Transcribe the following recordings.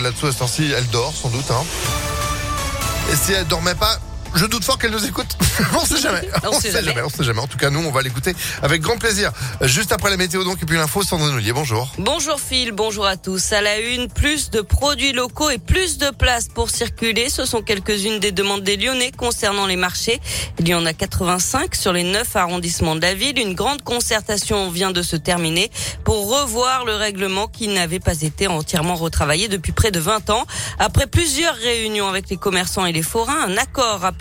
Là-dessous, à ce temps-ci, elle dort sans doute. Hein. Et si elle dormait pas, je doute fort qu'elle nous écoute. on sait jamais. On sait jamais. On sait jamais. En tout cas, nous, on va l'écouter avec grand plaisir. Juste après la météo, donc, et puis l'info, Sandrine Ollier. Bonjour. Bonjour Phil, bonjour à tous. À la une, plus de produits locaux et plus de place pour circuler. Ce sont quelques-unes des demandes des Lyonnais concernant les marchés. Il y en a 85 sur les 9 arrondissements de la ville. Une grande concertation vient de se terminer pour revoir le règlement qui n'avait pas été entièrement retravaillé depuis près de 20 ans. Après plusieurs réunions avec les commerçants et les forains, un accord a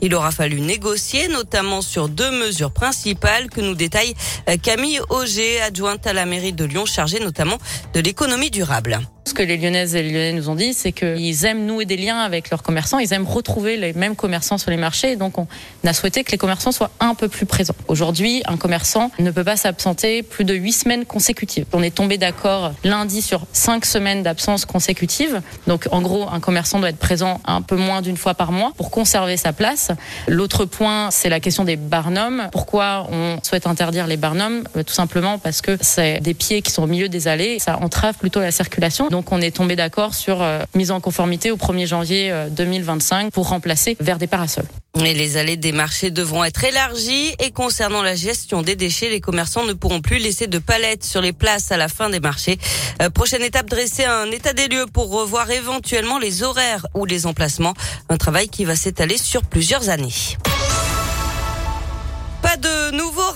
Il aura fallu négocier, notamment sur deux mesures principales que nous détaille euh, Camille Auger, adjointe à la mairie de Lyon, chargée notamment de l'économie durable. Ce que les Lyonnaises et les Lyonnais nous ont dit, c'est qu'ils aiment nouer des liens avec leurs commerçants, ils aiment retrouver les mêmes commerçants sur les marchés, donc on a souhaité que les commerçants soient un peu plus présents. Aujourd'hui, un commerçant ne peut pas s'absenter plus de huit semaines consécutives. On est tombé d'accord lundi sur cinq semaines d'absence consécutive, donc en gros, un commerçant doit être présent un peu moins d'une fois par mois pour conserver sa place. L'autre point, c'est la question des barnums. Pourquoi on souhaite interdire les barnums? Tout simplement parce que c'est des pieds qui sont au milieu des allées, ça entrave plutôt la circulation. On est tombé d'accord sur euh, mise en conformité au 1er janvier 2025 euh, pour remplacer vers des parasols. Les allées des marchés devront être élargies et concernant la gestion des déchets, les commerçants ne pourront plus laisser de palettes sur les places à la fin des marchés. Euh, prochaine étape, dresser un état des lieux pour revoir éventuellement les horaires ou les emplacements. Un travail qui va s'étaler sur plusieurs années.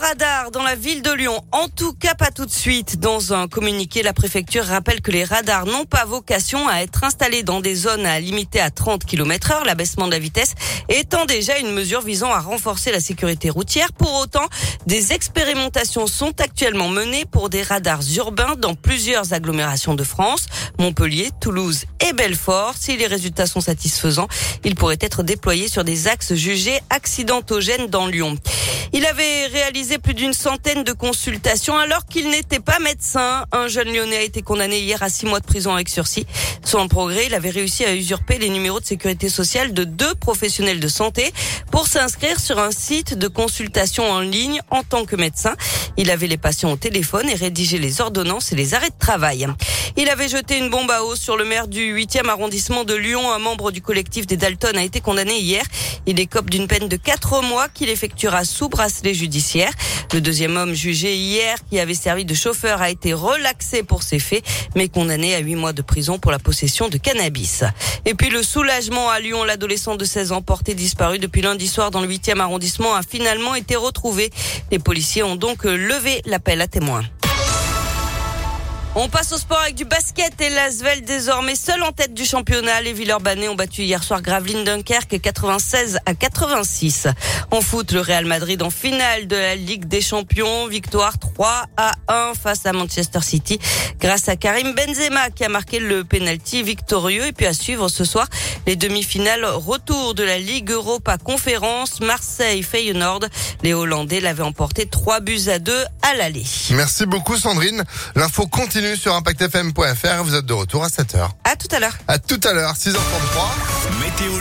Radars dans la ville de Lyon. En tout cas, pas tout de suite. Dans un communiqué, la préfecture rappelle que les radars n'ont pas vocation à être installés dans des zones à limiter à 30 km heure, l'abaissement de la vitesse étant déjà une mesure visant à renforcer la sécurité routière. Pour autant, des expérimentations sont actuellement menées pour des radars urbains dans plusieurs agglomérations de France, Montpellier, Toulouse et Belfort. Si les résultats sont satisfaisants, ils pourraient être déployés sur des axes jugés accidentogènes dans Lyon. Il avait réalisé plus d'une centaine de consultations alors qu'il n'était pas médecin. Un jeune lyonnais a été condamné hier à six mois de prison avec sursis. Sans progrès, il avait réussi à usurper les numéros de sécurité sociale de deux professionnels de santé pour s'inscrire sur un site de consultation en ligne en tant que médecin. Il avait les patients au téléphone et rédigé les ordonnances et les arrêts de travail. Il avait jeté une bombe à eau sur le maire du 8e arrondissement de Lyon. Un membre du collectif des Dalton a été condamné hier. Il écope d'une peine de quatre mois qu'il effectuera sous bracelet judiciaire. Le deuxième homme jugé hier, qui avait servi de chauffeur, a été relaxé pour ses faits, mais condamné à huit mois de prison pour la possession de cannabis. Et puis le soulagement à Lyon, l'adolescent de 16 ans porté disparu depuis lundi soir dans le 8e arrondissement a finalement été retrouvé. Les policiers ont donc levé l'appel à témoins. On passe au sport avec du basket et l'Asvel désormais seul en tête du championnat. Les Villeurbanais ont battu hier soir Gravelines Dunkerque 96 à 86. En foot, le Real Madrid en finale de la Ligue des Champions. Victoire 3 à 1 face à Manchester City grâce à Karim Benzema qui a marqué le penalty victorieux. Et puis à suivre ce soir les demi-finales retour de la Ligue Europa Conférence Marseille-Feyenoord. Les Hollandais l'avaient emporté 3 buts à 2 à l'aller. Merci beaucoup Sandrine. L'info continue sur impactfm.fr. Vous êtes de retour à 7h. À tout à l'heure. À tout à l'heure, 6h33. Météo